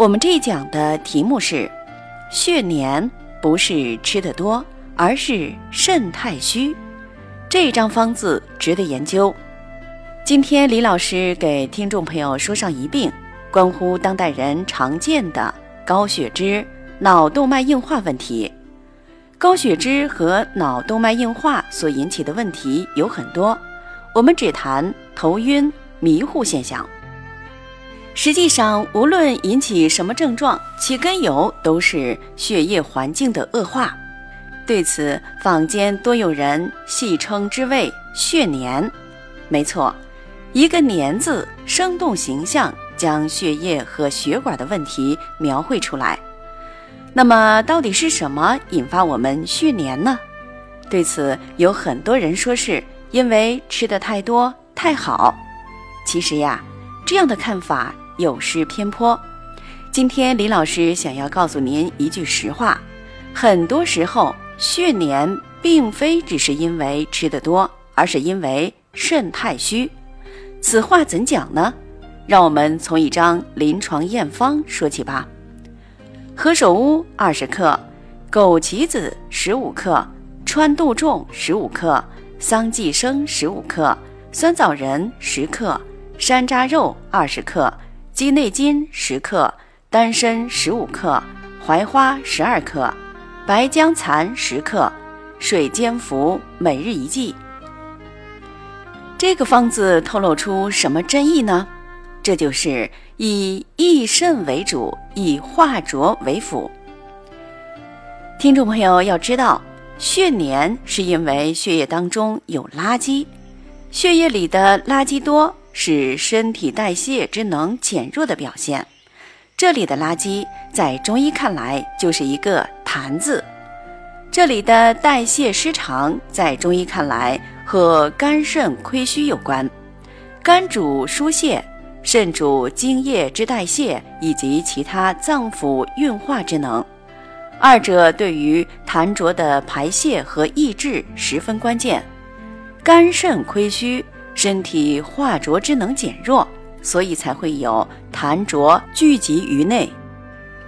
我们这一讲的题目是：血黏不是吃的多，而是肾太虚。这一张方子值得研究。今天李老师给听众朋友说上一病，关乎当代人常见的高血脂、脑动脉硬化问题。高血脂和脑动脉硬化所引起的问题有很多，我们只谈头晕、迷糊现象。实际上，无论引起什么症状，其根由都是血液环境的恶化。对此，坊间多有人戏称之为“血粘”。没错，一个“粘”字，生动形象将血液和血管的问题描绘出来。那么，到底是什么引发我们血粘呢？对此，有很多人说是因为吃的太多太好。其实呀，这样的看法。有失偏颇。今天李老师想要告诉您一句实话：很多时候血黏并非只是因为吃的多，而是因为肾太虚。此话怎讲呢？让我们从一张临床验方说起吧。何首乌二十克，枸杞子十五克，川杜仲十五克，桑寄生十五克，酸枣仁十克，山楂肉二十克。鸡内金十克，丹参十五克，槐花十二克，白姜蚕十克，水煎服，每日一剂。这个方子透露出什么真意呢？这就是以益肾为主，以化浊为辅。听众朋友要知道，血黏是因为血液当中有垃圾，血液里的垃圾多。是身体代谢之能减弱的表现。这里的垃圾，在中医看来就是一个痰字。这里的代谢失常，在中医看来和肝肾亏虚有关。肝主疏泄，肾主精液之代谢以及其他脏腑运化之能，二者对于痰浊的排泄和抑制十分关键。肝肾亏虚。身体化浊之能减弱，所以才会有痰浊聚集于内。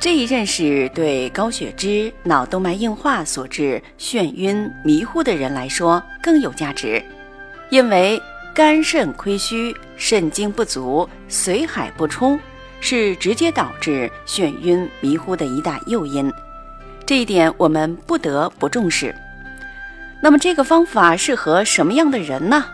这一认识对高血脂、脑动脉硬化所致眩晕迷糊的人来说更有价值，因为肝肾亏虚、肾精不足、髓海不充，是直接导致眩晕迷糊的一大诱因。这一点我们不得不重视。那么，这个方法适合什么样的人呢？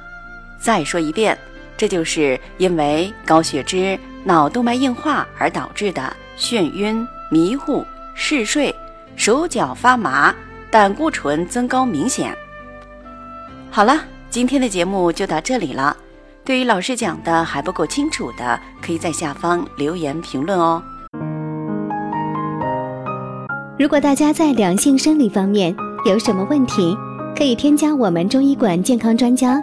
再说一遍，这就是因为高血脂、脑动脉硬化而导致的眩晕、迷糊、嗜睡、手脚发麻、胆固醇增高明显。好了，今天的节目就到这里了。对于老师讲的还不够清楚的，可以在下方留言评论哦。如果大家在良性生理方面有什么问题，可以添加我们中医馆健康专家。